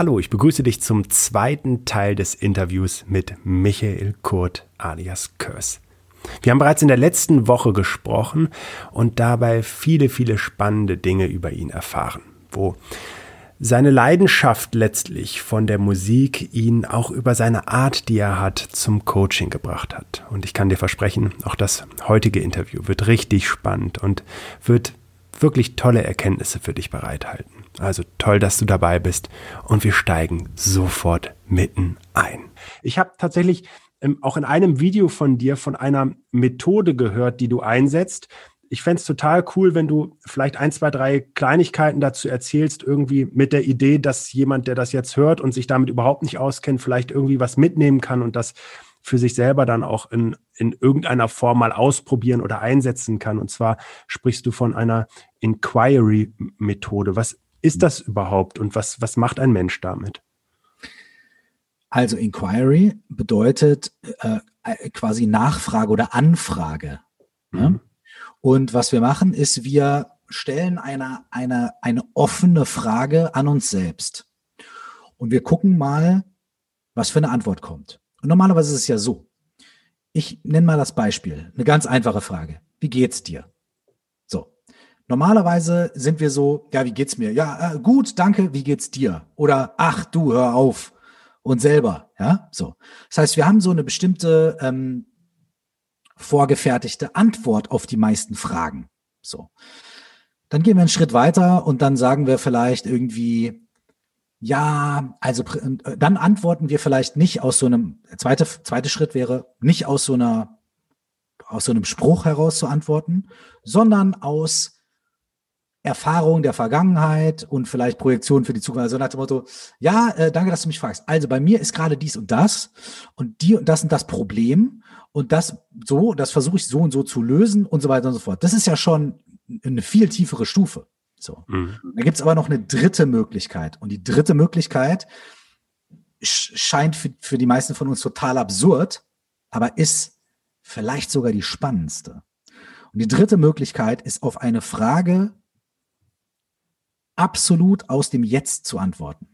Hallo, ich begrüße dich zum zweiten Teil des Interviews mit Michael Kurt alias Körs. Wir haben bereits in der letzten Woche gesprochen und dabei viele, viele spannende Dinge über ihn erfahren, wo seine Leidenschaft letztlich von der Musik ihn auch über seine Art, die er hat, zum Coaching gebracht hat. Und ich kann dir versprechen, auch das heutige Interview wird richtig spannend und wird wirklich tolle Erkenntnisse für dich bereithalten. Also toll, dass du dabei bist und wir steigen sofort mitten ein. Ich habe tatsächlich ähm, auch in einem Video von dir von einer Methode gehört, die du einsetzt, ich fände es total cool, wenn du vielleicht ein, zwei, drei Kleinigkeiten dazu erzählst, irgendwie mit der Idee, dass jemand, der das jetzt hört und sich damit überhaupt nicht auskennt, vielleicht irgendwie was mitnehmen kann und das für sich selber dann auch in, in irgendeiner Form mal ausprobieren oder einsetzen kann. Und zwar sprichst du von einer Inquiry-Methode. Was ist das überhaupt und was, was macht ein Mensch damit? Also Inquiry bedeutet äh, quasi Nachfrage oder Anfrage. Ne? Mhm. Und was wir machen, ist, wir stellen eine, eine, eine offene Frage an uns selbst. Und wir gucken mal, was für eine Antwort kommt. Und normalerweise ist es ja so. Ich nenne mal das Beispiel. Eine ganz einfache Frage. Wie geht's dir? Normalerweise sind wir so, ja, wie geht's mir? Ja, äh, gut, danke, wie geht's dir? Oder, ach du, hör auf. Und selber, ja, so. Das heißt, wir haben so eine bestimmte ähm, vorgefertigte Antwort auf die meisten Fragen. So. Dann gehen wir einen Schritt weiter und dann sagen wir vielleicht irgendwie, ja, also äh, dann antworten wir vielleicht nicht aus so einem, zweite, zweite Schritt wäre, nicht aus so einer, aus so einem Spruch heraus zu antworten, sondern aus Erfahrung der Vergangenheit und vielleicht Projektion für die Zukunft. Also nach dem Motto, ja, äh, danke, dass du mich fragst. Also bei mir ist gerade dies und das und die und das und das Problem und das so, das versuche ich so und so zu lösen und so weiter und so fort. Das ist ja schon eine viel tiefere Stufe. So. Mhm. Da gibt's aber noch eine dritte Möglichkeit. Und die dritte Möglichkeit scheint für, für die meisten von uns total absurd, aber ist vielleicht sogar die spannendste. Und die dritte Möglichkeit ist auf eine Frage absolut aus dem Jetzt zu antworten.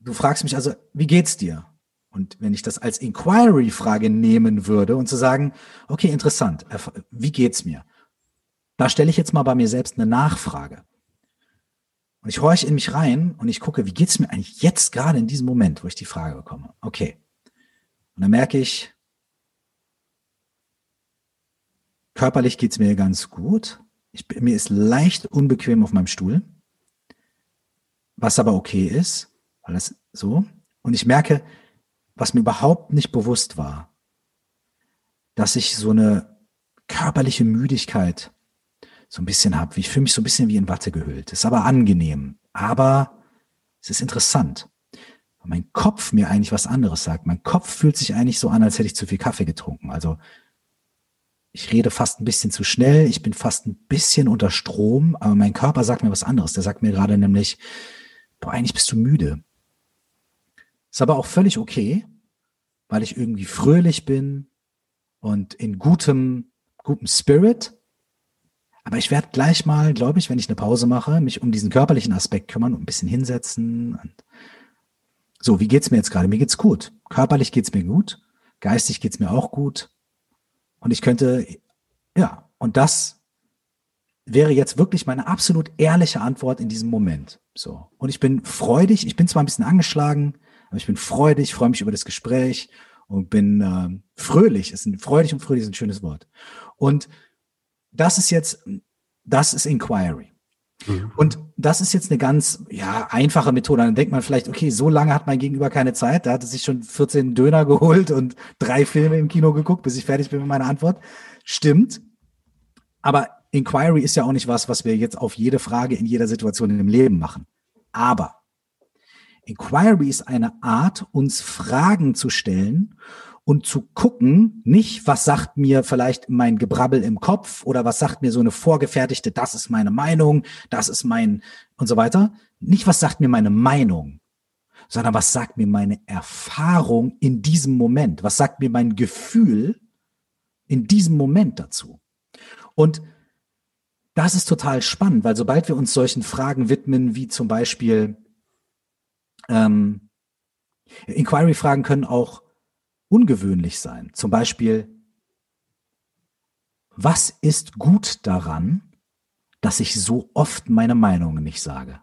Du fragst mich also, wie geht's dir? Und wenn ich das als Inquiry-Frage nehmen würde und zu sagen, okay, interessant, wie geht's mir? Da stelle ich jetzt mal bei mir selbst eine Nachfrage. Und ich horche in mich rein und ich gucke, wie geht's mir eigentlich jetzt gerade in diesem Moment, wo ich die Frage bekomme? Okay. Und dann merke ich, körperlich geht's mir ganz gut. Ich, mir ist leicht unbequem auf meinem Stuhl, was aber okay ist, weil das so. Und ich merke, was mir überhaupt nicht bewusst war, dass ich so eine körperliche Müdigkeit so ein bisschen habe. Ich fühle mich so ein bisschen wie in Watte gehüllt. Ist aber angenehm. Aber es ist interessant. Weil mein Kopf mir eigentlich was anderes sagt. Mein Kopf fühlt sich eigentlich so an, als hätte ich zu viel Kaffee getrunken. Also ich rede fast ein bisschen zu schnell, ich bin fast ein bisschen unter Strom, aber mein Körper sagt mir was anderes. Der sagt mir gerade nämlich, boah, eigentlich bist du müde. Ist aber auch völlig okay, weil ich irgendwie fröhlich bin und in gutem, gutem Spirit. Aber ich werde gleich mal, glaube ich, wenn ich eine Pause mache, mich um diesen körperlichen Aspekt kümmern und ein bisschen hinsetzen. So, wie geht's mir jetzt gerade? Mir geht's gut. Körperlich geht's mir gut. Geistig geht's mir auch gut. Und ich könnte, ja, und das wäre jetzt wirklich meine absolut ehrliche Antwort in diesem Moment. So. Und ich bin freudig, ich bin zwar ein bisschen angeschlagen, aber ich bin freudig, freue mich über das Gespräch und bin äh, fröhlich. Ist ein, freudig und fröhlich ist ein schönes Wort. Und das ist jetzt, das ist Inquiry. Mhm. Und das ist jetzt eine ganz ja, einfache Methode. Dann denkt man vielleicht, okay, so lange hat mein Gegenüber keine Zeit. Da hat er sich schon 14 Döner geholt und drei Filme im Kino geguckt, bis ich fertig bin mit meiner Antwort. Stimmt. Aber Inquiry ist ja auch nicht was, was wir jetzt auf jede Frage in jeder Situation in dem Leben machen. Aber Inquiry ist eine Art, uns Fragen zu stellen und zu gucken, nicht, was sagt mir vielleicht mein Gebrabbel im Kopf oder was sagt mir so eine vorgefertigte, das ist meine Meinung, das ist mein und so weiter. Nicht, was sagt mir meine Meinung, sondern was sagt mir meine Erfahrung in diesem Moment? Was sagt mir mein Gefühl in diesem Moment dazu? Und das ist total spannend, weil sobald wir uns solchen Fragen widmen, wie zum Beispiel, Ähm, Inquiry-Fragen können auch ungewöhnlich sein. Zum Beispiel, was ist gut daran, dass ich so oft meine Meinung nicht sage?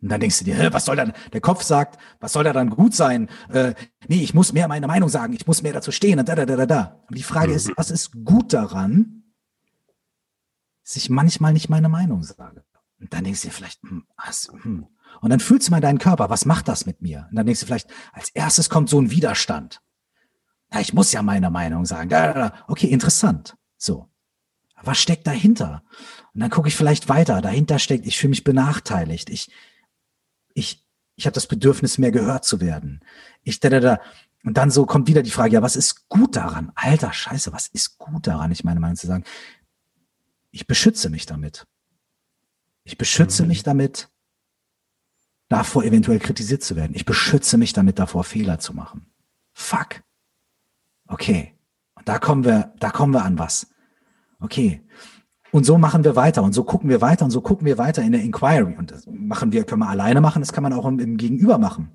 Und dann denkst du dir, was soll dann, der Kopf sagt, was soll da dann gut sein? Äh, nee, ich muss mehr meine Meinung sagen, ich muss mehr dazu stehen und da, da, da, da, da. Und die Frage ist, mhm. was ist gut daran, dass ich manchmal nicht meine Meinung sage? Und dann denkst du dir vielleicht, hm, was, hm. Und dann fühlst du mal deinen Körper, was macht das mit mir? Und dann denkst du vielleicht, als erstes kommt so ein Widerstand. Na, ich muss ja meine Meinung sagen. Okay, interessant. So. Was steckt dahinter? Und dann gucke ich vielleicht weiter. Dahinter steckt, ich fühle mich benachteiligt. Ich, ich, ich habe das Bedürfnis, mehr gehört zu werden. Ich, da, da, da. Und dann so kommt wieder die Frage, ja, was ist gut daran? Alter Scheiße, was ist gut daran? Ich meine Meinung zu sagen, ich beschütze mich damit. Ich beschütze mhm. mich damit davor, eventuell kritisiert zu werden. Ich beschütze mich damit davor, Fehler zu machen. Fuck. Okay. Und da kommen wir, da kommen wir an was. Okay. Und so machen wir weiter und so gucken wir weiter und so gucken wir weiter in der Inquiry. Und das machen wir, können wir alleine machen, das kann man auch im, im Gegenüber machen.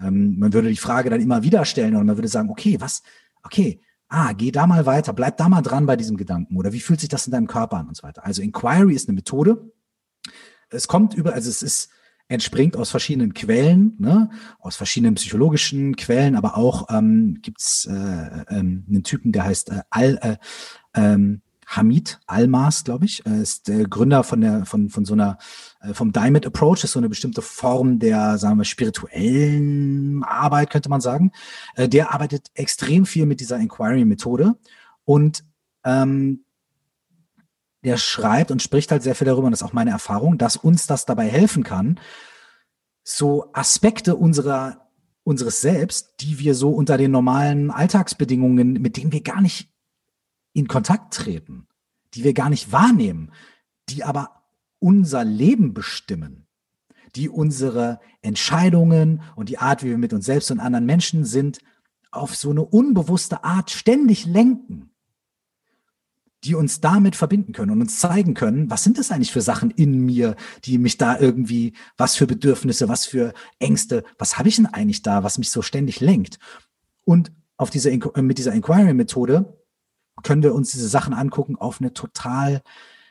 Ähm, man würde die Frage dann immer wieder stellen und man würde sagen, okay, was, okay, ah, geh da mal weiter, bleib da mal dran bei diesem Gedanken oder wie fühlt sich das in deinem Körper an und so weiter. Also Inquiry ist eine Methode. Es kommt über, also es ist, entspringt aus verschiedenen Quellen, ne? aus verschiedenen psychologischen Quellen, aber auch ähm, gibt es äh, äh, einen Typen, der heißt äh, Al, äh, ähm, Hamid Almas, glaube ich, äh, ist der Gründer von der von von so einer äh, vom Diamond Approach, ist so eine bestimmte Form der, sagen wir, spirituellen Arbeit, könnte man sagen. Äh, der arbeitet extrem viel mit dieser Inquiry-Methode und ähm, der schreibt und spricht halt sehr viel darüber, und das ist auch meine Erfahrung, dass uns das dabei helfen kann, so Aspekte unserer unseres Selbst, die wir so unter den normalen Alltagsbedingungen, mit denen wir gar nicht in Kontakt treten, die wir gar nicht wahrnehmen, die aber unser Leben bestimmen, die unsere Entscheidungen und die Art, wie wir mit uns selbst und anderen Menschen sind, auf so eine unbewusste Art ständig lenken, die uns damit verbinden können und uns zeigen können, was sind das eigentlich für Sachen in mir, die mich da irgendwie, was für Bedürfnisse, was für Ängste, was habe ich denn eigentlich da, was mich so ständig lenkt? Und auf diese, mit dieser Inquiry-Methode können wir uns diese Sachen angucken auf eine total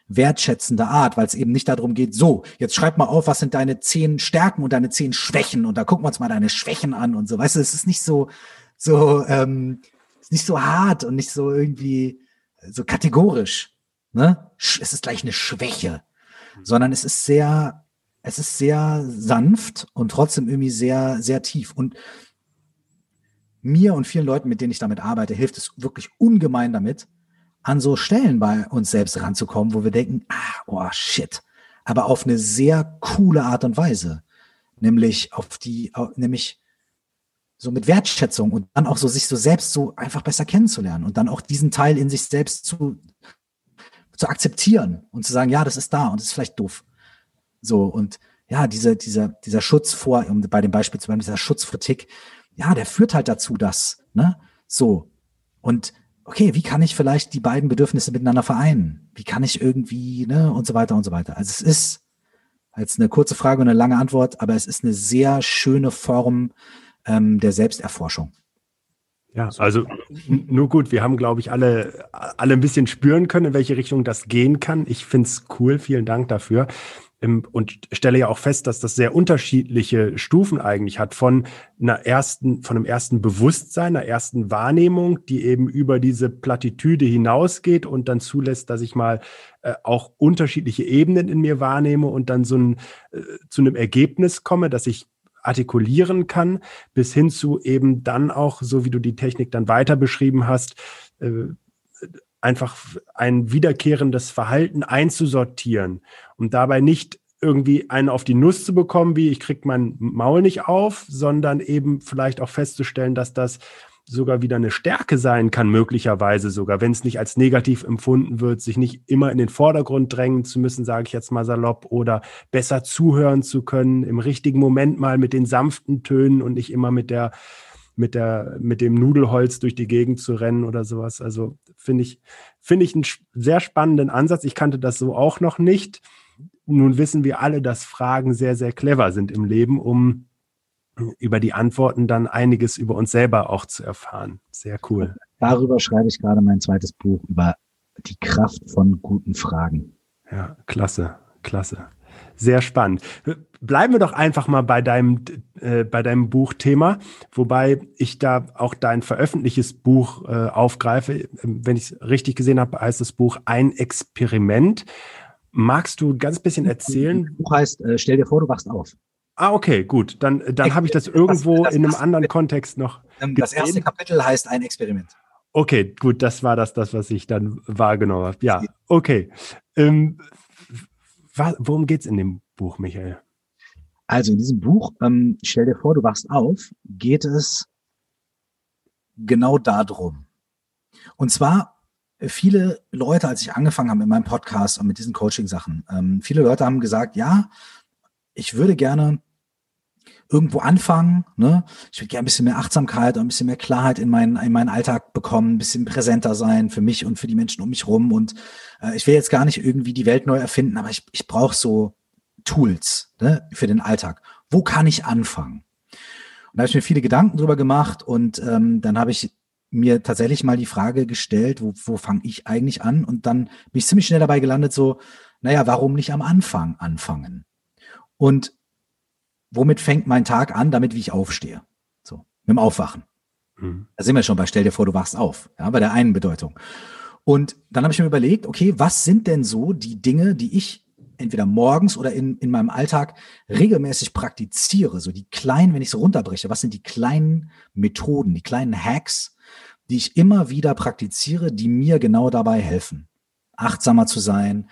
wertschätzende Art, weil es eben nicht darum geht, so, jetzt schreib mal auf, was sind deine zehn Stärken und deine zehn Schwächen und da gucken wir uns mal deine Schwächen an und so. Weißt du, es ist nicht so, so, ähm, nicht so hart und nicht so irgendwie so kategorisch. Ne? Es ist gleich eine Schwäche, sondern es ist sehr, es ist sehr sanft und trotzdem irgendwie sehr, sehr tief. Und mir und vielen Leuten, mit denen ich damit arbeite, hilft es wirklich ungemein damit, an so Stellen bei uns selbst ranzukommen, wo wir denken, ah, oh shit, aber auf eine sehr coole Art und Weise, nämlich auf die, nämlich so mit Wertschätzung und dann auch so sich so selbst so einfach besser kennenzulernen und dann auch diesen Teil in sich selbst zu, zu akzeptieren und zu sagen, ja, das ist da und das ist vielleicht doof. So und ja, dieser, dieser, dieser Schutz vor, um bei dem Beispiel zu bleiben, dieser Schutz vor Tick, ja, der führt halt dazu, dass, ne, so. Und okay, wie kann ich vielleicht die beiden Bedürfnisse miteinander vereinen? Wie kann ich irgendwie, ne, und so weiter und so weiter. Also es ist als eine kurze Frage und eine lange Antwort, aber es ist eine sehr schöne Form ähm, der Selbsterforschung. Ja, also nur gut, wir haben, glaube ich, alle, alle ein bisschen spüren können, in welche Richtung das gehen kann. Ich finde es cool, vielen Dank dafür und stelle ja auch fest, dass das sehr unterschiedliche Stufen eigentlich hat von einer ersten, von einem ersten Bewusstsein, einer ersten Wahrnehmung, die eben über diese Plattitüde hinausgeht und dann zulässt, dass ich mal äh, auch unterschiedliche Ebenen in mir wahrnehme und dann so ein, äh, zu einem Ergebnis komme, dass ich artikulieren kann, bis hin zu eben dann auch, so wie du die Technik dann weiter beschrieben hast, äh, einfach ein wiederkehrendes Verhalten einzusortieren und dabei nicht irgendwie einen auf die Nuss zu bekommen, wie ich krieg mein Maul nicht auf, sondern eben vielleicht auch festzustellen, dass das sogar wieder eine Stärke sein kann, möglicherweise sogar, wenn es nicht als negativ empfunden wird, sich nicht immer in den Vordergrund drängen zu müssen, sage ich jetzt mal salopp, oder besser zuhören zu können, im richtigen Moment mal mit den sanften Tönen und nicht immer mit der mit der, mit dem Nudelholz durch die Gegend zu rennen oder sowas. Also finde ich, finde ich einen sehr spannenden Ansatz. Ich kannte das so auch noch nicht. nun wissen wir alle, dass Fragen sehr, sehr clever sind im Leben, um über die Antworten dann einiges über uns selber auch zu erfahren. Sehr cool. Darüber schreibe ich gerade mein zweites Buch über die Kraft von guten Fragen. Ja, klasse, klasse. Sehr spannend. Bleiben wir doch einfach mal bei deinem, äh, bei deinem Buchthema, wobei ich da auch dein veröffentlichtes Buch äh, aufgreife. Wenn ich es richtig gesehen habe, heißt das Buch Ein Experiment. Magst du ganz bisschen erzählen? Das Buch heißt, äh, stell dir vor, du wachst auf. Ah, okay, gut. Dann, dann habe ich das irgendwo das, das, in einem anderen Kontext noch. Ähm, das gesehen. erste Kapitel heißt ein Experiment. Okay, gut, das war das, das was ich dann wahrgenommen habe. Ja, okay. Ähm, worum geht es in dem Buch, Michael? Also in diesem Buch, ähm, stell dir vor, du wachst auf, geht es genau darum. Und zwar viele Leute, als ich angefangen habe mit meinem Podcast und mit diesen Coaching-Sachen, ähm, viele Leute haben gesagt, ja, ich würde gerne irgendwo anfangen. Ne? Ich würde gerne ein bisschen mehr Achtsamkeit und ein bisschen mehr Klarheit in meinen, in meinen Alltag bekommen, ein bisschen präsenter sein für mich und für die Menschen um mich rum. Und äh, ich will jetzt gar nicht irgendwie die Welt neu erfinden, aber ich, ich brauche so Tools ne, für den Alltag. Wo kann ich anfangen? Und da habe ich mir viele Gedanken drüber gemacht und ähm, dann habe ich mir tatsächlich mal die Frage gestellt, wo, wo fange ich eigentlich an? Und dann bin ich ziemlich schnell dabei gelandet, so, naja, warum nicht am Anfang anfangen? Und womit fängt mein Tag an, damit wie ich aufstehe? So, mit dem Aufwachen. Mhm. Da sind wir schon bei, stell dir vor, du wachst auf, ja, bei der einen Bedeutung. Und dann habe ich mir überlegt, okay, was sind denn so die Dinge, die ich entweder morgens oder in, in meinem Alltag regelmäßig praktiziere, so die kleinen, wenn ich so runterbreche, was sind die kleinen Methoden, die kleinen Hacks, die ich immer wieder praktiziere, die mir genau dabei helfen, achtsamer zu sein,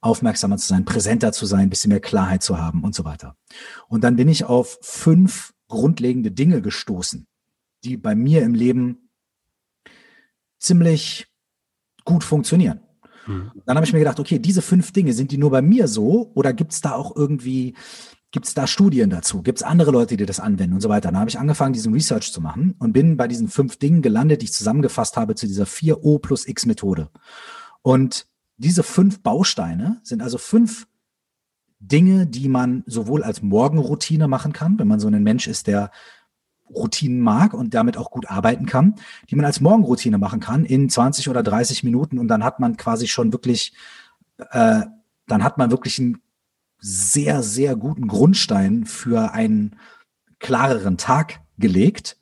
aufmerksamer zu sein, präsenter zu sein, ein bisschen mehr Klarheit zu haben und so weiter. Und dann bin ich auf fünf grundlegende Dinge gestoßen, die bei mir im Leben ziemlich gut funktionieren. Mhm. Dann habe ich mir gedacht, okay, diese fünf Dinge, sind die nur bei mir so oder gibt es da auch irgendwie, gibt es da Studien dazu? Gibt es andere Leute, die das anwenden und so weiter? Dann habe ich angefangen, diesen Research zu machen und bin bei diesen fünf Dingen gelandet, die ich zusammengefasst habe zu dieser 4O plus X Methode. Und diese fünf Bausteine sind also fünf Dinge, die man sowohl als Morgenroutine machen kann, wenn man so ein Mensch ist, der Routinen mag und damit auch gut arbeiten kann, die man als Morgenroutine machen kann in 20 oder 30 Minuten und dann hat man quasi schon wirklich, äh, dann hat man wirklich einen sehr, sehr guten Grundstein für einen klareren Tag gelegt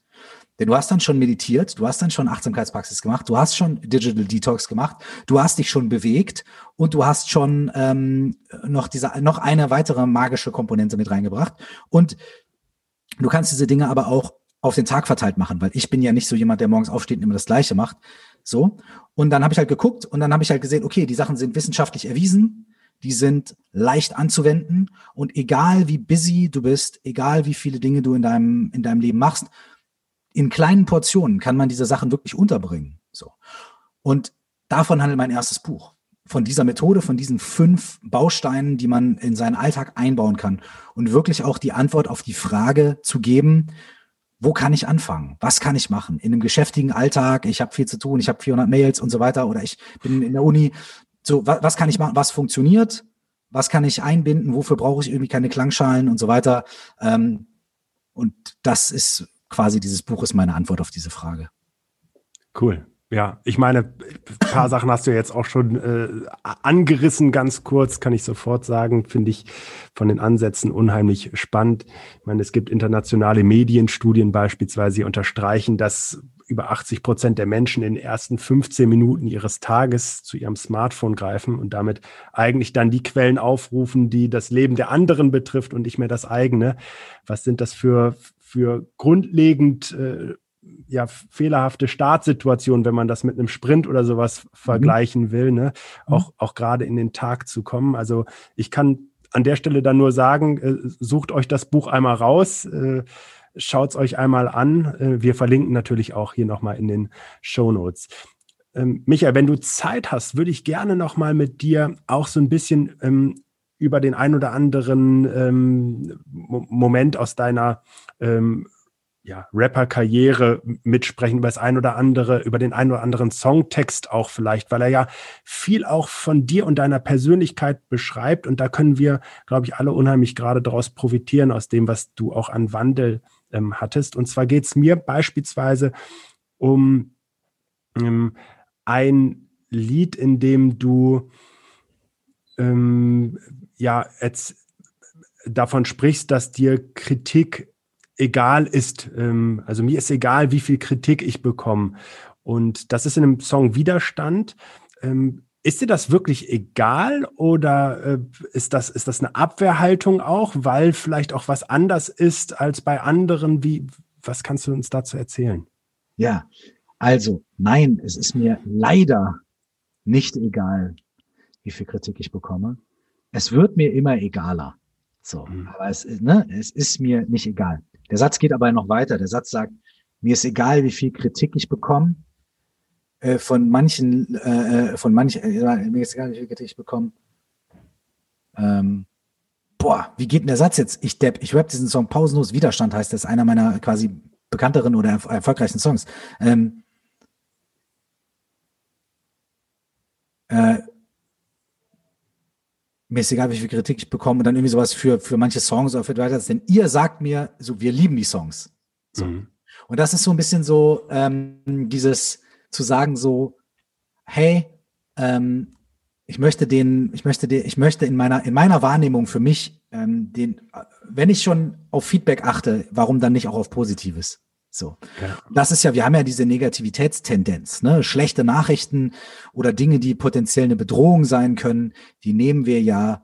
denn du hast dann schon meditiert, du hast dann schon Achtsamkeitspraxis gemacht, du hast schon Digital Detox gemacht, du hast dich schon bewegt und du hast schon ähm, noch diese noch eine weitere magische Komponente mit reingebracht. Und du kannst diese Dinge aber auch auf den Tag verteilt machen, weil ich bin ja nicht so jemand, der morgens aufsteht und immer das Gleiche macht. So. Und dann habe ich halt geguckt und dann habe ich halt gesehen, okay, die Sachen sind wissenschaftlich erwiesen, die sind leicht anzuwenden und egal wie busy du bist, egal wie viele Dinge du in deinem, in deinem Leben machst, in kleinen Portionen kann man diese Sachen wirklich unterbringen. So. Und davon handelt mein erstes Buch. Von dieser Methode, von diesen fünf Bausteinen, die man in seinen Alltag einbauen kann. Und wirklich auch die Antwort auf die Frage zu geben, wo kann ich anfangen? Was kann ich machen? In einem geschäftigen Alltag, ich habe viel zu tun, ich habe 400 Mails und so weiter oder ich bin in der Uni. So, was, was kann ich machen? Was funktioniert? Was kann ich einbinden? Wofür brauche ich irgendwie keine Klangschalen und so weiter? Ähm, und das ist quasi dieses Buch ist meine Antwort auf diese Frage. Cool. Ja, ich meine, ein paar Sachen hast du jetzt auch schon äh, angerissen, ganz kurz, kann ich sofort sagen, finde ich von den Ansätzen unheimlich spannend. Ich meine, es gibt internationale Medienstudien beispielsweise, die unterstreichen, dass über 80 Prozent der Menschen in den ersten 15 Minuten ihres Tages zu ihrem Smartphone greifen und damit eigentlich dann die Quellen aufrufen, die das Leben der anderen betrifft und nicht mehr das eigene. Was sind das für für grundlegend äh, ja, fehlerhafte Startsituationen, wenn man das mit einem Sprint oder sowas mhm. vergleichen will, ne? Mhm. auch, auch gerade in den Tag zu kommen. Also ich kann an der Stelle dann nur sagen, äh, sucht euch das Buch einmal raus, äh, schaut es euch einmal an. Äh, wir verlinken natürlich auch hier nochmal in den Show Notes. Ähm, Michael, wenn du Zeit hast, würde ich gerne nochmal mit dir auch so ein bisschen ähm, über den ein oder anderen ähm, Moment aus deiner ähm, ja, Rapper-Karriere mitsprechen, über das ein oder andere, über den ein oder anderen Songtext auch vielleicht, weil er ja viel auch von dir und deiner Persönlichkeit beschreibt. Und da können wir, glaube ich, alle unheimlich gerade daraus profitieren, aus dem, was du auch an Wandel ähm, hattest. Und zwar geht es mir beispielsweise um ähm, ein Lied, in dem du ähm, ja jetzt davon sprichst, dass dir Kritik egal ist. Ähm, also mir ist egal, wie viel Kritik ich bekomme. Und das ist in einem Song Widerstand. Ähm, ist dir das wirklich egal oder äh, ist, das, ist das eine Abwehrhaltung auch, weil vielleicht auch was anders ist als bei anderen? Wie, was kannst du uns dazu erzählen? Ja, also nein, es ist mir leider nicht egal, wie viel Kritik ich bekomme. Es wird mir immer egaler. So, mhm. aber es, ne, es ist mir nicht egal. Der Satz geht aber noch weiter. Der Satz sagt, mir ist egal, wie viel Kritik ich bekomme. Äh, von manchen, äh, äh von manchen, äh, mir ist egal, wie viel Kritik ich bekomme. Ähm, boah, wie geht denn der Satz jetzt? Ich depp, ich rap diesen Song pausenlos. Widerstand heißt das, einer meiner quasi bekannteren oder erf erfolgreichsten Songs. Ähm, äh, mir ist egal, wie viel Kritik ich bekomme und dann irgendwie sowas für, für manche Songs oder für weiter. Denn ihr sagt mir, so, wir lieben die Songs. So. Mhm. Und das ist so ein bisschen so, ähm, dieses zu sagen so, hey, ähm, ich möchte den, ich möchte den, ich möchte in meiner, in meiner Wahrnehmung für mich, ähm, den, wenn ich schon auf Feedback achte, warum dann nicht auch auf Positives? So. Ja. Das ist ja, wir haben ja diese Negativitätstendenz, ne? Schlechte Nachrichten oder Dinge, die potenziell eine Bedrohung sein können, die nehmen wir ja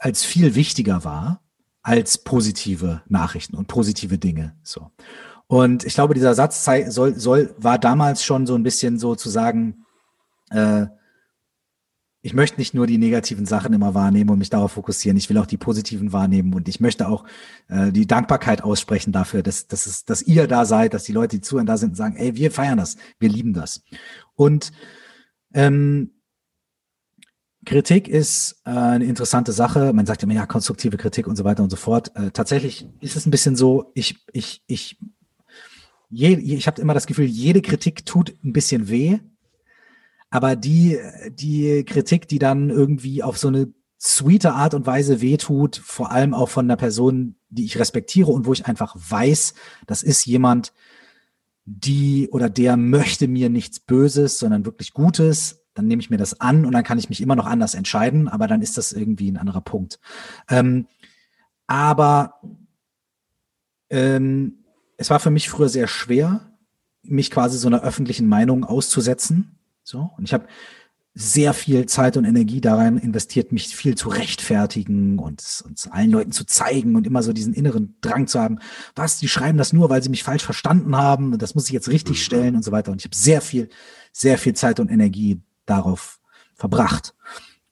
als viel wichtiger wahr als positive Nachrichten und positive Dinge. So. Und ich glaube, dieser Satz soll, soll, war damals schon so ein bisschen so zu sagen, äh, ich möchte nicht nur die negativen Sachen immer wahrnehmen und mich darauf fokussieren. Ich will auch die positiven wahrnehmen und ich möchte auch äh, die Dankbarkeit aussprechen dafür, dass, dass, es, dass ihr da seid, dass die Leute, die zuhören, da sind und sagen, ey, wir feiern das, wir lieben das. Und ähm, Kritik ist äh, eine interessante Sache. Man sagt immer, ja, konstruktive Kritik und so weiter und so fort. Äh, tatsächlich ist es ein bisschen so, ich, ich, ich, ich habe immer das Gefühl, jede Kritik tut ein bisschen weh aber die, die Kritik, die dann irgendwie auf so eine sweete Art und Weise wehtut, vor allem auch von einer Person, die ich respektiere und wo ich einfach weiß, das ist jemand, die oder der möchte mir nichts Böses, sondern wirklich Gutes, dann nehme ich mir das an und dann kann ich mich immer noch anders entscheiden, aber dann ist das irgendwie ein anderer Punkt. Ähm, aber ähm, es war für mich früher sehr schwer, mich quasi so einer öffentlichen Meinung auszusetzen. So. Und ich habe sehr viel Zeit und Energie daran investiert, mich viel zu rechtfertigen und uns allen Leuten zu zeigen und immer so diesen inneren Drang zu haben, was, die schreiben das nur, weil sie mich falsch verstanden haben und das muss ich jetzt richtig mhm. stellen und so weiter. Und ich habe sehr viel, sehr viel Zeit und Energie darauf verbracht.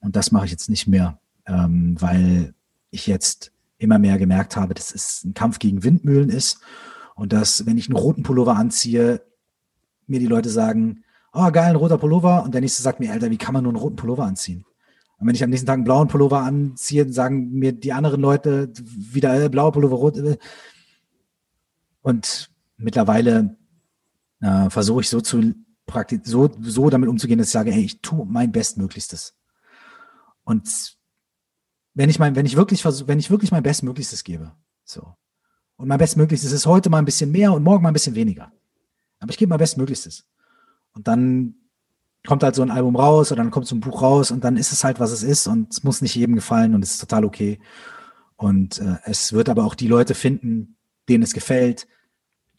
Und das mache ich jetzt nicht mehr, ähm, weil ich jetzt immer mehr gemerkt habe, dass es ein Kampf gegen Windmühlen ist und dass, wenn ich einen roten Pullover anziehe, mir die Leute sagen, oh geil, ein roter Pullover. Und der nächste sagt mir, Alter, wie kann man nur einen roten Pullover anziehen? Und wenn ich am nächsten Tag einen blauen Pullover anziehe, sagen mir die anderen Leute wieder äh, blauer Pullover, rot. Äh. Und mittlerweile äh, versuche ich so zu praktisch so, so damit umzugehen, dass ich sage, hey, ich tue mein Bestmöglichstes. Und wenn ich mein, wenn ich wirklich versuche, wenn ich wirklich mein Bestmöglichstes gebe, so. Und mein Bestmöglichstes ist heute mal ein bisschen mehr und morgen mal ein bisschen weniger. Aber ich gebe mein Bestmöglichstes. Und dann kommt halt so ein Album raus oder dann kommt so ein Buch raus und dann ist es halt, was es ist und es muss nicht jedem gefallen und es ist total okay. Und äh, es wird aber auch die Leute finden, denen es gefällt,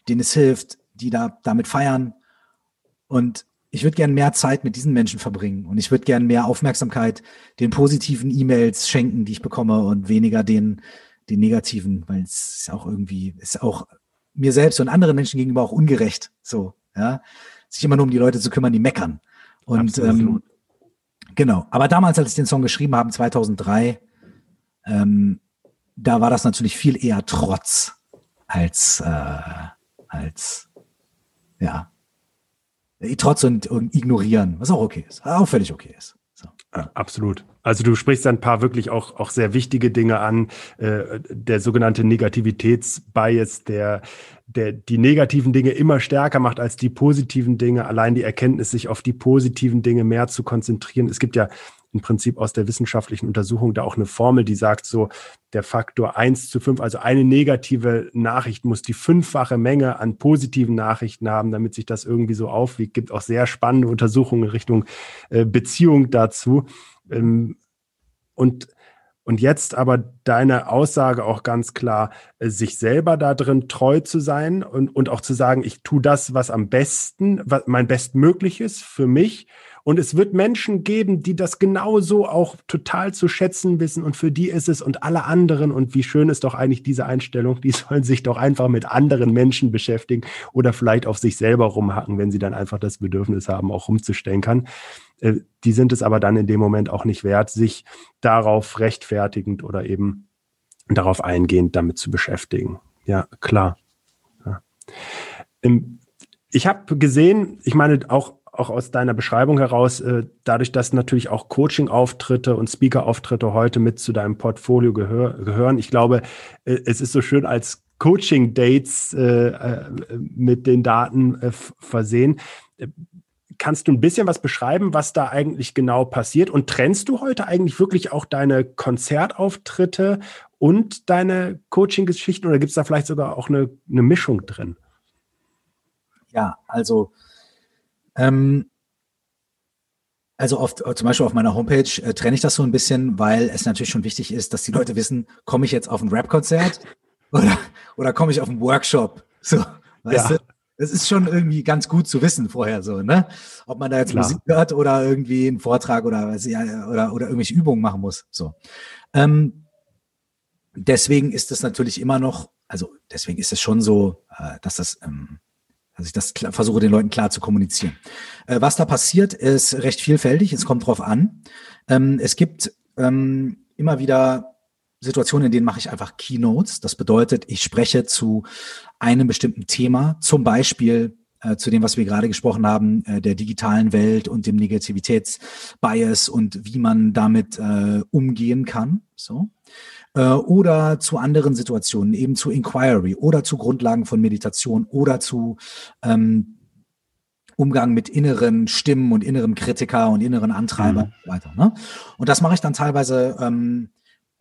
denen es hilft, die da damit feiern. Und ich würde gern mehr Zeit mit diesen Menschen verbringen und ich würde gern mehr Aufmerksamkeit den positiven E-Mails schenken, die ich bekomme und weniger den, den negativen, weil es ist auch irgendwie, ist auch mir selbst und anderen Menschen gegenüber auch ungerecht. So, ja sich immer nur um die Leute zu kümmern, die meckern. Und ähm, genau. Aber damals, als ich den Song geschrieben habe, 2003, ähm, da war das natürlich viel eher Trotz als äh, als ja Trotz und, und ignorieren, was auch okay ist, auch völlig okay ist. So. Ja, absolut. Also du sprichst ein paar wirklich auch, auch sehr wichtige Dinge an. Äh, der sogenannte Negativitätsbias, der, der die negativen Dinge immer stärker macht als die positiven Dinge. Allein die Erkenntnis, sich auf die positiven Dinge mehr zu konzentrieren. Es gibt ja im Prinzip aus der wissenschaftlichen Untersuchung da auch eine Formel, die sagt so, der Faktor eins zu fünf, also eine negative Nachricht muss die fünffache Menge an positiven Nachrichten haben, damit sich das irgendwie so aufwiegt. Gibt auch sehr spannende Untersuchungen in Richtung äh, Beziehung dazu. Ähm, und und jetzt aber deine Aussage auch ganz klar, äh, sich selber da drin treu zu sein und, und auch zu sagen, ich tue das, was am besten, was mein Bestmögliches für mich und es wird Menschen geben, die das genauso auch total zu schätzen wissen und für die ist es und alle anderen und wie schön ist doch eigentlich diese Einstellung, die sollen sich doch einfach mit anderen Menschen beschäftigen oder vielleicht auf sich selber rumhacken, wenn sie dann einfach das Bedürfnis haben, auch rumzustänkern. Äh, die sind es aber dann in dem Moment auch nicht wert, sich darauf rechtfertigend oder eben darauf eingehend damit zu beschäftigen. Ja, klar. Ja. Ich habe gesehen, ich meine auch auch aus deiner Beschreibung heraus, äh, dadurch, dass natürlich auch Coaching-Auftritte und Speaker-Auftritte heute mit zu deinem Portfolio gehör gehören. Ich glaube, äh, es ist so schön als Coaching-Dates äh, mit den Daten versehen. Kannst du ein bisschen was beschreiben, was da eigentlich genau passiert? Und trennst du heute eigentlich wirklich auch deine Konzertauftritte und deine Coaching-Geschichten oder gibt es da vielleicht sogar auch eine, eine Mischung drin? Ja, also ähm, also auf, zum Beispiel auf meiner Homepage äh, trenne ich das so ein bisschen, weil es natürlich schon wichtig ist, dass die Leute wissen, komme ich jetzt auf ein Rap-Konzert oder, oder komme ich auf einen Workshop? So, weißt ja. du? Das ist schon irgendwie ganz gut zu wissen vorher so, ne? Ob man da jetzt Klar. Musik hört oder irgendwie einen Vortrag oder, oder, oder irgendwelche Übungen machen muss. So. Ähm, deswegen ist es natürlich immer noch, also deswegen ist es schon so, äh, dass das ähm, also ich das klar, versuche den Leuten klar zu kommunizieren. Äh, was da passiert, ist recht vielfältig. Es kommt drauf an. Ähm, es gibt ähm, immer wieder Situationen, in denen mache ich einfach Keynotes. Das bedeutet, ich spreche zu einem bestimmten Thema, zum Beispiel zu dem, was wir gerade gesprochen haben, äh, der digitalen Welt und dem Negativitätsbias und wie man damit äh, umgehen kann. So äh, oder zu anderen Situationen, eben zu Inquiry oder zu Grundlagen von Meditation oder zu ähm, Umgang mit inneren Stimmen und inneren Kritiker und inneren Antreibern mhm. und so weiter. Ne? Und das mache ich dann teilweise ähm,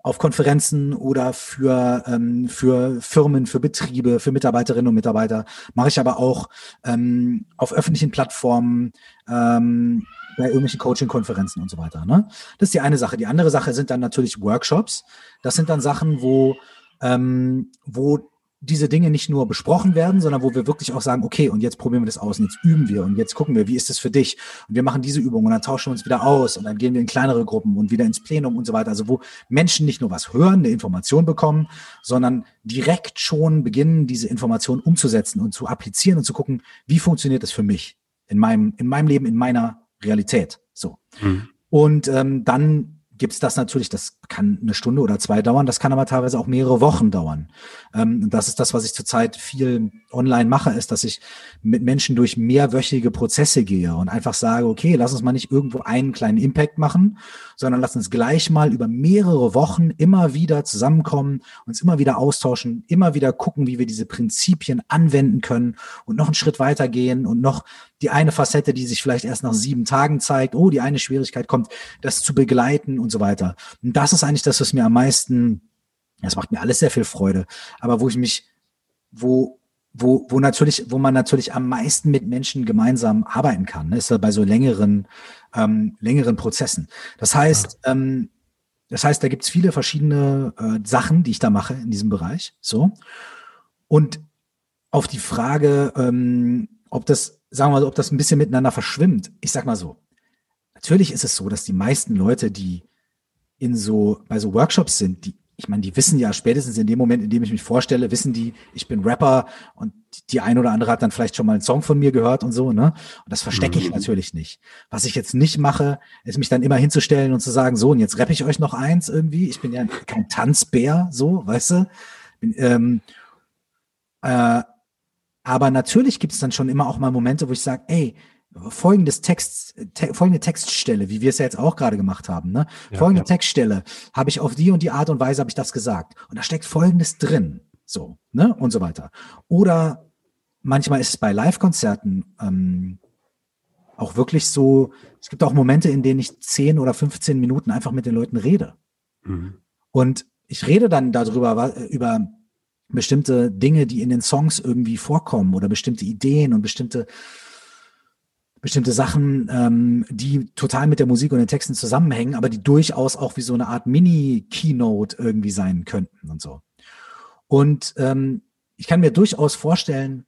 auf Konferenzen oder für, ähm, für Firmen, für Betriebe, für Mitarbeiterinnen und Mitarbeiter, mache ich aber auch ähm, auf öffentlichen Plattformen, ähm, bei irgendwelchen Coaching-Konferenzen und so weiter. Ne? Das ist die eine Sache. Die andere Sache sind dann natürlich Workshops. Das sind dann Sachen, wo, ähm, wo diese Dinge nicht nur besprochen werden, sondern wo wir wirklich auch sagen, okay, und jetzt probieren wir das aus und jetzt üben wir und jetzt gucken wir, wie ist das für dich? Und wir machen diese Übung und dann tauschen wir uns wieder aus und dann gehen wir in kleinere Gruppen und wieder ins Plenum und so weiter. Also wo Menschen nicht nur was hören, eine Information bekommen, sondern direkt schon beginnen, diese Information umzusetzen und zu applizieren und zu gucken, wie funktioniert das für mich in meinem, in meinem Leben, in meiner Realität. So. Mhm. Und ähm, dann gibt's das natürlich, das kann eine Stunde oder zwei dauern, das kann aber teilweise auch mehrere Wochen dauern. Ähm, das ist das, was ich zurzeit viel online mache, ist, dass ich mit Menschen durch mehrwöchige Prozesse gehe und einfach sage, okay, lass uns mal nicht irgendwo einen kleinen Impact machen, sondern lass uns gleich mal über mehrere Wochen immer wieder zusammenkommen, uns immer wieder austauschen, immer wieder gucken, wie wir diese Prinzipien anwenden können und noch einen Schritt weiter gehen und noch die eine Facette, die sich vielleicht erst nach sieben Tagen zeigt, oh, die eine Schwierigkeit kommt, das zu begleiten und so weiter. Und das ist eigentlich das, was mir am meisten, das macht mir alles sehr viel Freude, aber wo ich mich, wo, wo, wo natürlich, wo man natürlich am meisten mit Menschen gemeinsam arbeiten kann, ne, ist ja bei so längeren, ähm, längeren Prozessen. Das heißt, ja. ähm, das heißt, da gibt's viele verschiedene äh, Sachen, die ich da mache in diesem Bereich. So. Und auf die Frage, ähm, ob das sagen wir mal, ob das ein bisschen miteinander verschwimmt. Ich sag mal so. Natürlich ist es so, dass die meisten Leute, die in so, bei so Workshops sind, die, ich meine, die wissen ja spätestens in dem Moment, in dem ich mich vorstelle, wissen die, ich bin Rapper und die ein oder andere hat dann vielleicht schon mal einen Song von mir gehört und so, ne? Und das verstecke ich mhm. natürlich nicht. Was ich jetzt nicht mache, ist mich dann immer hinzustellen und zu sagen, so, und jetzt rappe ich euch noch eins irgendwie. Ich bin ja kein Tanzbär, so, weißt du? Bin, ähm, äh, aber natürlich gibt es dann schon immer auch mal Momente, wo ich sage, ey, folgendes Text, te, folgende Textstelle, wie wir es ja jetzt auch gerade gemacht haben, ne? Ja, folgende ja. Textstelle habe ich auf die und die Art und Weise habe ich das gesagt und da steckt folgendes drin, so, ne? Und so weiter. Oder manchmal ist es bei Live-Konzerten ähm, auch wirklich so, es gibt auch Momente, in denen ich 10 oder 15 Minuten einfach mit den Leuten rede. Mhm. Und ich rede dann darüber, über bestimmte Dinge, die in den Songs irgendwie vorkommen oder bestimmte Ideen und bestimmte bestimmte Sachen, ähm, die total mit der Musik und den Texten zusammenhängen, aber die durchaus auch wie so eine Art Mini-Keynote irgendwie sein könnten und so. Und ähm, ich kann mir durchaus vorstellen,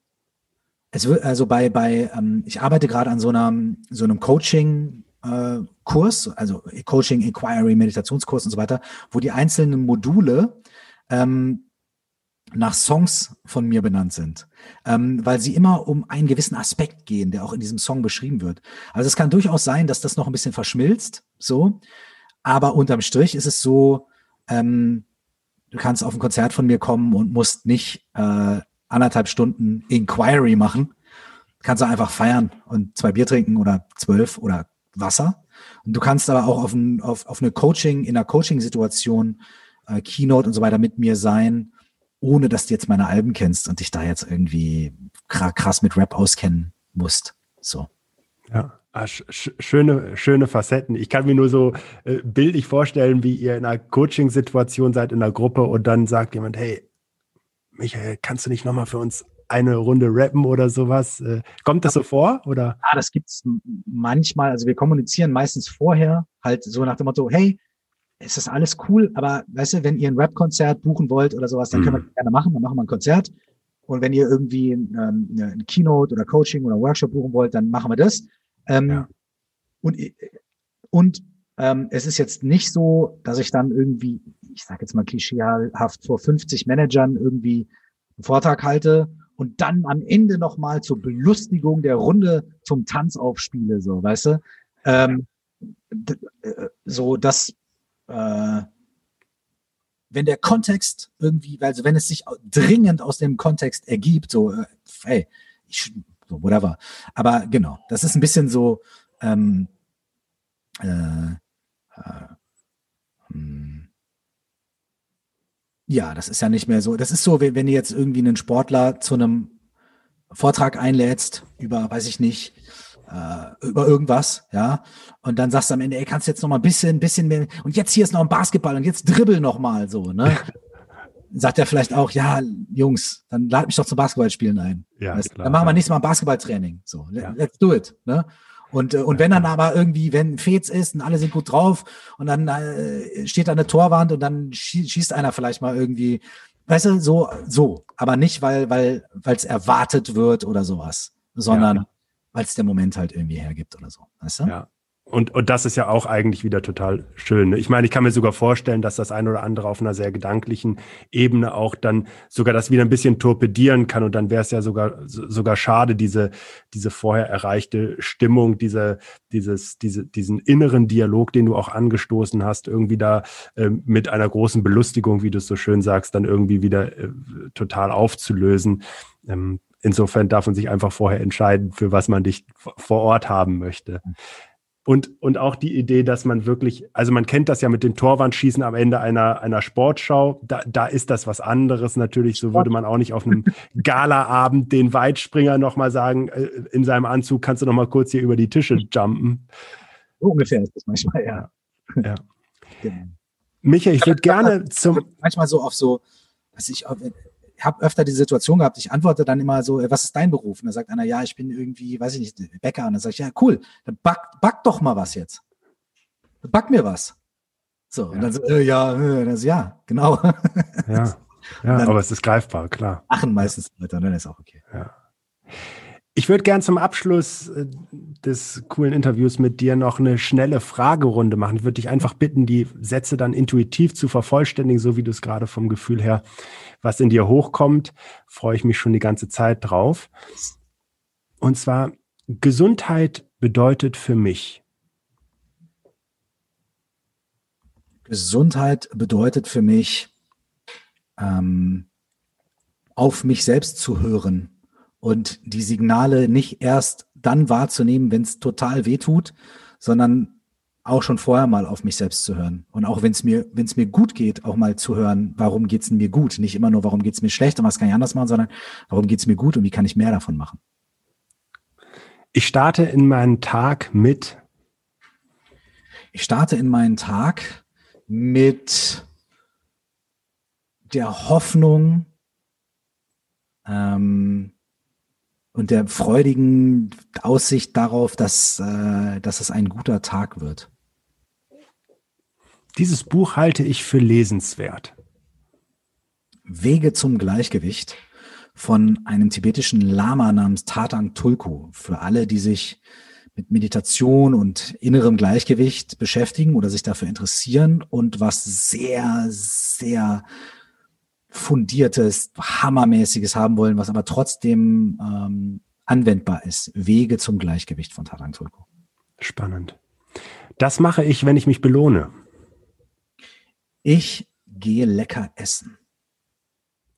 es wird also bei bei ähm, ich arbeite gerade an so einem so einem Coaching äh, Kurs, also Coaching, Inquiry, Meditationskurs und so weiter, wo die einzelnen Module ähm, nach Songs von mir benannt sind, ähm, weil sie immer um einen gewissen Aspekt gehen, der auch in diesem Song beschrieben wird. Also es kann durchaus sein, dass das noch ein bisschen verschmilzt, so, aber unterm Strich ist es so, ähm, du kannst auf ein Konzert von mir kommen und musst nicht äh, anderthalb Stunden Inquiry machen, kannst du einfach feiern und zwei Bier trinken oder zwölf oder Wasser. Und du kannst aber auch auf, ein, auf, auf eine Coaching, in einer Coaching-Situation, äh, Keynote und so weiter mit mir sein ohne dass du jetzt meine Alben kennst und dich da jetzt irgendwie krass mit Rap auskennen musst. So. Ja. Ah, sch schöne, schöne Facetten. Ich kann mir nur so äh, bildlich vorstellen, wie ihr in einer Coaching-Situation seid in einer Gruppe und dann sagt jemand, hey, Michael, kannst du nicht nochmal für uns eine Runde rappen oder sowas? Äh, kommt das so vor? Oder? Ja, das gibt es manchmal. Also wir kommunizieren meistens vorher, halt so nach dem Motto, hey, ist das alles cool, aber weißt du, wenn ihr ein Rap-Konzert buchen wollt oder sowas, dann mhm. können wir das gerne machen, dann machen wir ein Konzert. Und wenn ihr irgendwie ähm, ein Keynote oder Coaching oder Workshop buchen wollt, dann machen wir das. Ähm, ja. Und, und ähm, es ist jetzt nicht so, dass ich dann irgendwie, ich sage jetzt mal klischeehaft, vor 50 Managern irgendwie einen Vortrag halte und dann am Ende nochmal zur Belustigung der Runde zum Tanz aufspiele, so, weißt du? Ähm, äh, so, das äh, wenn der Kontext irgendwie, also wenn es sich dringend aus dem Kontext ergibt, so, äh, hey, ich, so, whatever. Aber genau, das ist ein bisschen so, ähm, äh, äh, hm. ja, das ist ja nicht mehr so. Das ist so, wenn, wenn du jetzt irgendwie einen Sportler zu einem Vortrag einlädst über, weiß ich nicht, äh, über irgendwas, ja, und dann sagst du am Ende, ey, kannst du jetzt noch mal ein bisschen, bisschen mehr, und jetzt hier ist noch ein Basketball und jetzt dribbel noch mal so, ne? Sagt er vielleicht auch, ja, Jungs, dann lad mich doch zum Basketballspielen ein. Ja, weißt, klar, dann machen wir nächstes Mal ein Basketballtraining. So, ja. let's do it, ne? Und, äh, und wenn dann aber irgendwie, wenn Fez ist und alle sind gut drauf und dann äh, steht da eine Torwand und dann schießt einer vielleicht mal irgendwie, weißt du, so, so, aber nicht, weil, weil, weil es erwartet wird oder sowas, sondern ja weil es der Moment halt irgendwie hergibt oder so. Weißt du? Ja. Und, und das ist ja auch eigentlich wieder total schön. Ne? Ich meine, ich kann mir sogar vorstellen, dass das ein oder andere auf einer sehr gedanklichen Ebene auch dann sogar das wieder ein bisschen torpedieren kann. Und dann wäre es ja sogar, sogar schade, diese, diese vorher erreichte Stimmung, diese, dieses, diese, diesen inneren Dialog, den du auch angestoßen hast, irgendwie da äh, mit einer großen Belustigung, wie du es so schön sagst, dann irgendwie wieder äh, total aufzulösen. Ähm, insofern darf man sich einfach vorher entscheiden, für was man dich vor Ort haben möchte. Und, und auch die Idee, dass man wirklich, also man kennt das ja mit dem Torwandschießen am Ende einer, einer Sportschau, da, da ist das was anderes natürlich. So würde man auch nicht auf einem Galaabend den Weitspringer nochmal sagen, äh, in seinem Anzug kannst du nochmal kurz hier über die Tische jumpen. So ungefähr ist das manchmal, ja. ja. Genau. Michael, ich würde gerne zum. Manchmal so auf so, was ich, habe öfter die Situation gehabt, ich antworte dann immer so, was ist dein Beruf? Und dann sagt einer, ja, ich bin irgendwie, weiß ich nicht, Bäcker. Und dann sage ich, ja, cool, dann back, back doch mal was jetzt. Back mir was. So, ja. und dann so, äh, ja, äh, das, ja, genau. Ja, ja aber es ist greifbar, klar. Lachen meistens Leute, dann ist auch okay. Ja. Ich würde gern zum Abschluss äh, des coolen Interviews mit dir noch eine schnelle Fragerunde machen. Ich würde dich einfach bitten, die Sätze dann intuitiv zu vervollständigen, so wie du es gerade vom Gefühl her, was in dir hochkommt. Freue ich mich schon die ganze Zeit drauf. Und zwar, Gesundheit bedeutet für mich. Gesundheit bedeutet für mich, ähm, auf mich selbst zu hören und die Signale nicht erst dann wahrzunehmen, wenn es total weh tut, sondern auch schon vorher mal auf mich selbst zu hören. Und auch wenn es mir, wenn es mir gut geht, auch mal zu hören, warum geht's mir gut? Nicht immer nur, warum geht's mir schlecht und was kann ich anders machen, sondern warum geht's mir gut und wie kann ich mehr davon machen? Ich starte in meinen Tag mit. Ich starte in meinen Tag mit der Hoffnung ähm, und der freudigen Aussicht darauf, dass, äh, dass es ein guter Tag wird. Dieses Buch halte ich für lesenswert. Wege zum Gleichgewicht von einem tibetischen Lama namens Tatang Tulku. Für alle, die sich mit Meditation und innerem Gleichgewicht beschäftigen oder sich dafür interessieren und was sehr, sehr fundiertes, hammermäßiges haben wollen, was aber trotzdem ähm, anwendbar ist. Wege zum Gleichgewicht von Tatang Tulku. Spannend. Das mache ich, wenn ich mich belohne. Ich gehe lecker essen.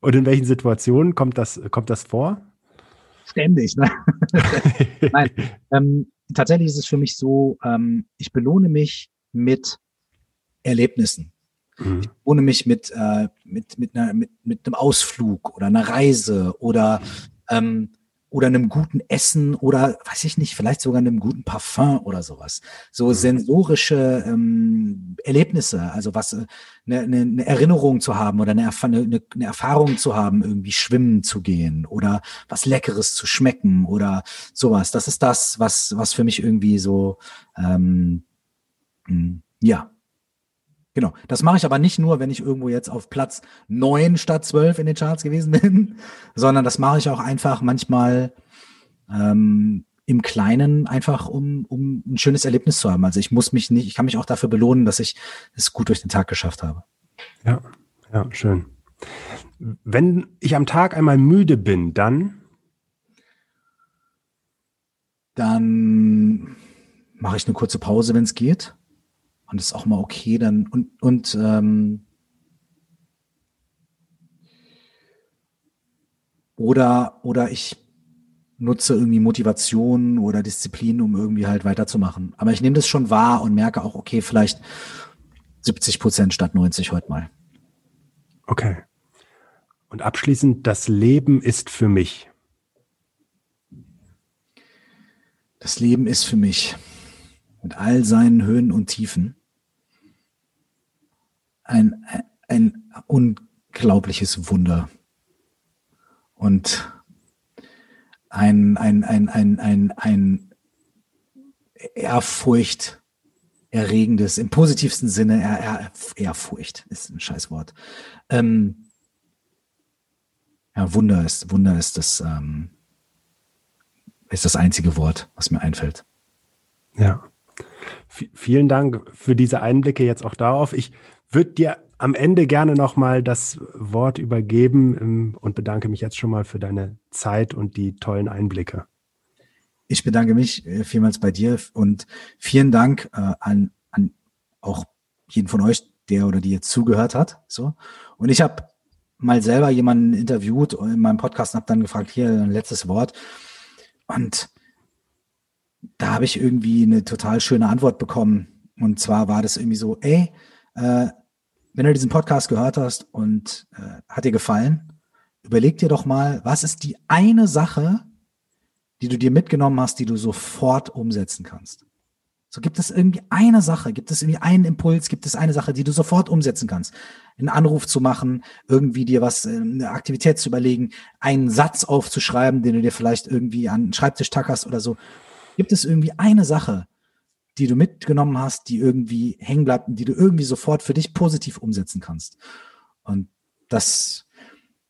Und in welchen Situationen kommt das, kommt das vor? Ständig, ne? Nein, ähm, tatsächlich ist es für mich so, ähm, ich belohne mich mit Erlebnissen. Mhm. Ich belohne mich mit, äh, mit, mit, einer, mit, mit einem Ausflug oder einer Reise oder ähm, oder einem guten Essen oder weiß ich nicht, vielleicht sogar einem guten Parfum oder sowas. So mhm. sensorische ähm, Erlebnisse, also was eine, äh, eine, eine Erinnerung zu haben oder eine, eine, eine Erfahrung zu haben, irgendwie schwimmen zu gehen oder was Leckeres zu schmecken oder sowas. Das ist das, was was für mich irgendwie so ähm, hm, ja Genau. Das mache ich aber nicht nur, wenn ich irgendwo jetzt auf Platz neun statt zwölf in den Charts gewesen bin, sondern das mache ich auch einfach manchmal ähm, im Kleinen, einfach um, um ein schönes Erlebnis zu haben. Also ich muss mich nicht, ich kann mich auch dafür belohnen, dass ich es gut durch den Tag geschafft habe. Ja, ja, schön. Wenn ich am Tag einmal müde bin, dann? Dann mache ich eine kurze Pause, wenn es geht. Und das ist auch mal okay dann. Und, und ähm, oder, oder ich nutze irgendwie Motivation oder Disziplin, um irgendwie halt weiterzumachen. Aber ich nehme das schon wahr und merke auch, okay, vielleicht 70 Prozent statt 90 heute mal. Okay. Und abschließend, das Leben ist für mich. Das Leben ist für mich mit all seinen Höhen und Tiefen ein, ein unglaubliches Wunder. Und ein, ein, ein, ein, ein, ein Ehrfurcht erregendes, im positivsten Sinne, Ehrfurcht ist ein Scheißwort. Ähm, ja, Wunder ist, Wunder ist das, ähm, ist das einzige Wort, was mir einfällt. Ja. V vielen Dank für diese Einblicke jetzt auch darauf. Ich würde dir am Ende gerne nochmal das Wort übergeben ähm, und bedanke mich jetzt schon mal für deine Zeit und die tollen Einblicke. Ich bedanke mich äh, vielmals bei dir und vielen Dank äh, an, an auch jeden von euch, der oder die jetzt zugehört hat. So. Und ich habe mal selber jemanden interviewt in meinem Podcast und habe dann gefragt, hier ein letztes Wort. Und da habe ich irgendwie eine total schöne Antwort bekommen. Und zwar war das irgendwie so, ey, äh, wenn du diesen Podcast gehört hast und äh, hat dir gefallen, überleg dir doch mal, was ist die eine Sache, die du dir mitgenommen hast, die du sofort umsetzen kannst. So gibt es irgendwie eine Sache, gibt es irgendwie einen Impuls, gibt es eine Sache, die du sofort umsetzen kannst. Einen Anruf zu machen, irgendwie dir was, äh, eine Aktivität zu überlegen, einen Satz aufzuschreiben, den du dir vielleicht irgendwie an den Schreibtisch tackerst oder so. Gibt es irgendwie eine Sache, die du mitgenommen hast, die irgendwie hängen bleibt und die du irgendwie sofort für dich positiv umsetzen kannst. Und das,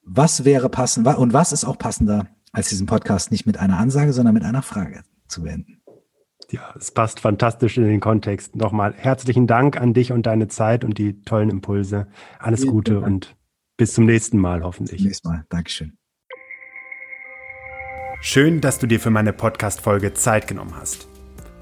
was wäre passend und was ist auch passender, als diesen Podcast nicht mit einer Ansage, sondern mit einer Frage zu beenden? Ja, es passt fantastisch in den Kontext. Nochmal herzlichen Dank an dich und deine Zeit und die tollen Impulse. Alles Vielen Gute Dank. und bis zum nächsten Mal hoffentlich. Bis zum nächsten Mal. Dankeschön. Schön, dass du dir für meine Podcast-Folge Zeit genommen hast.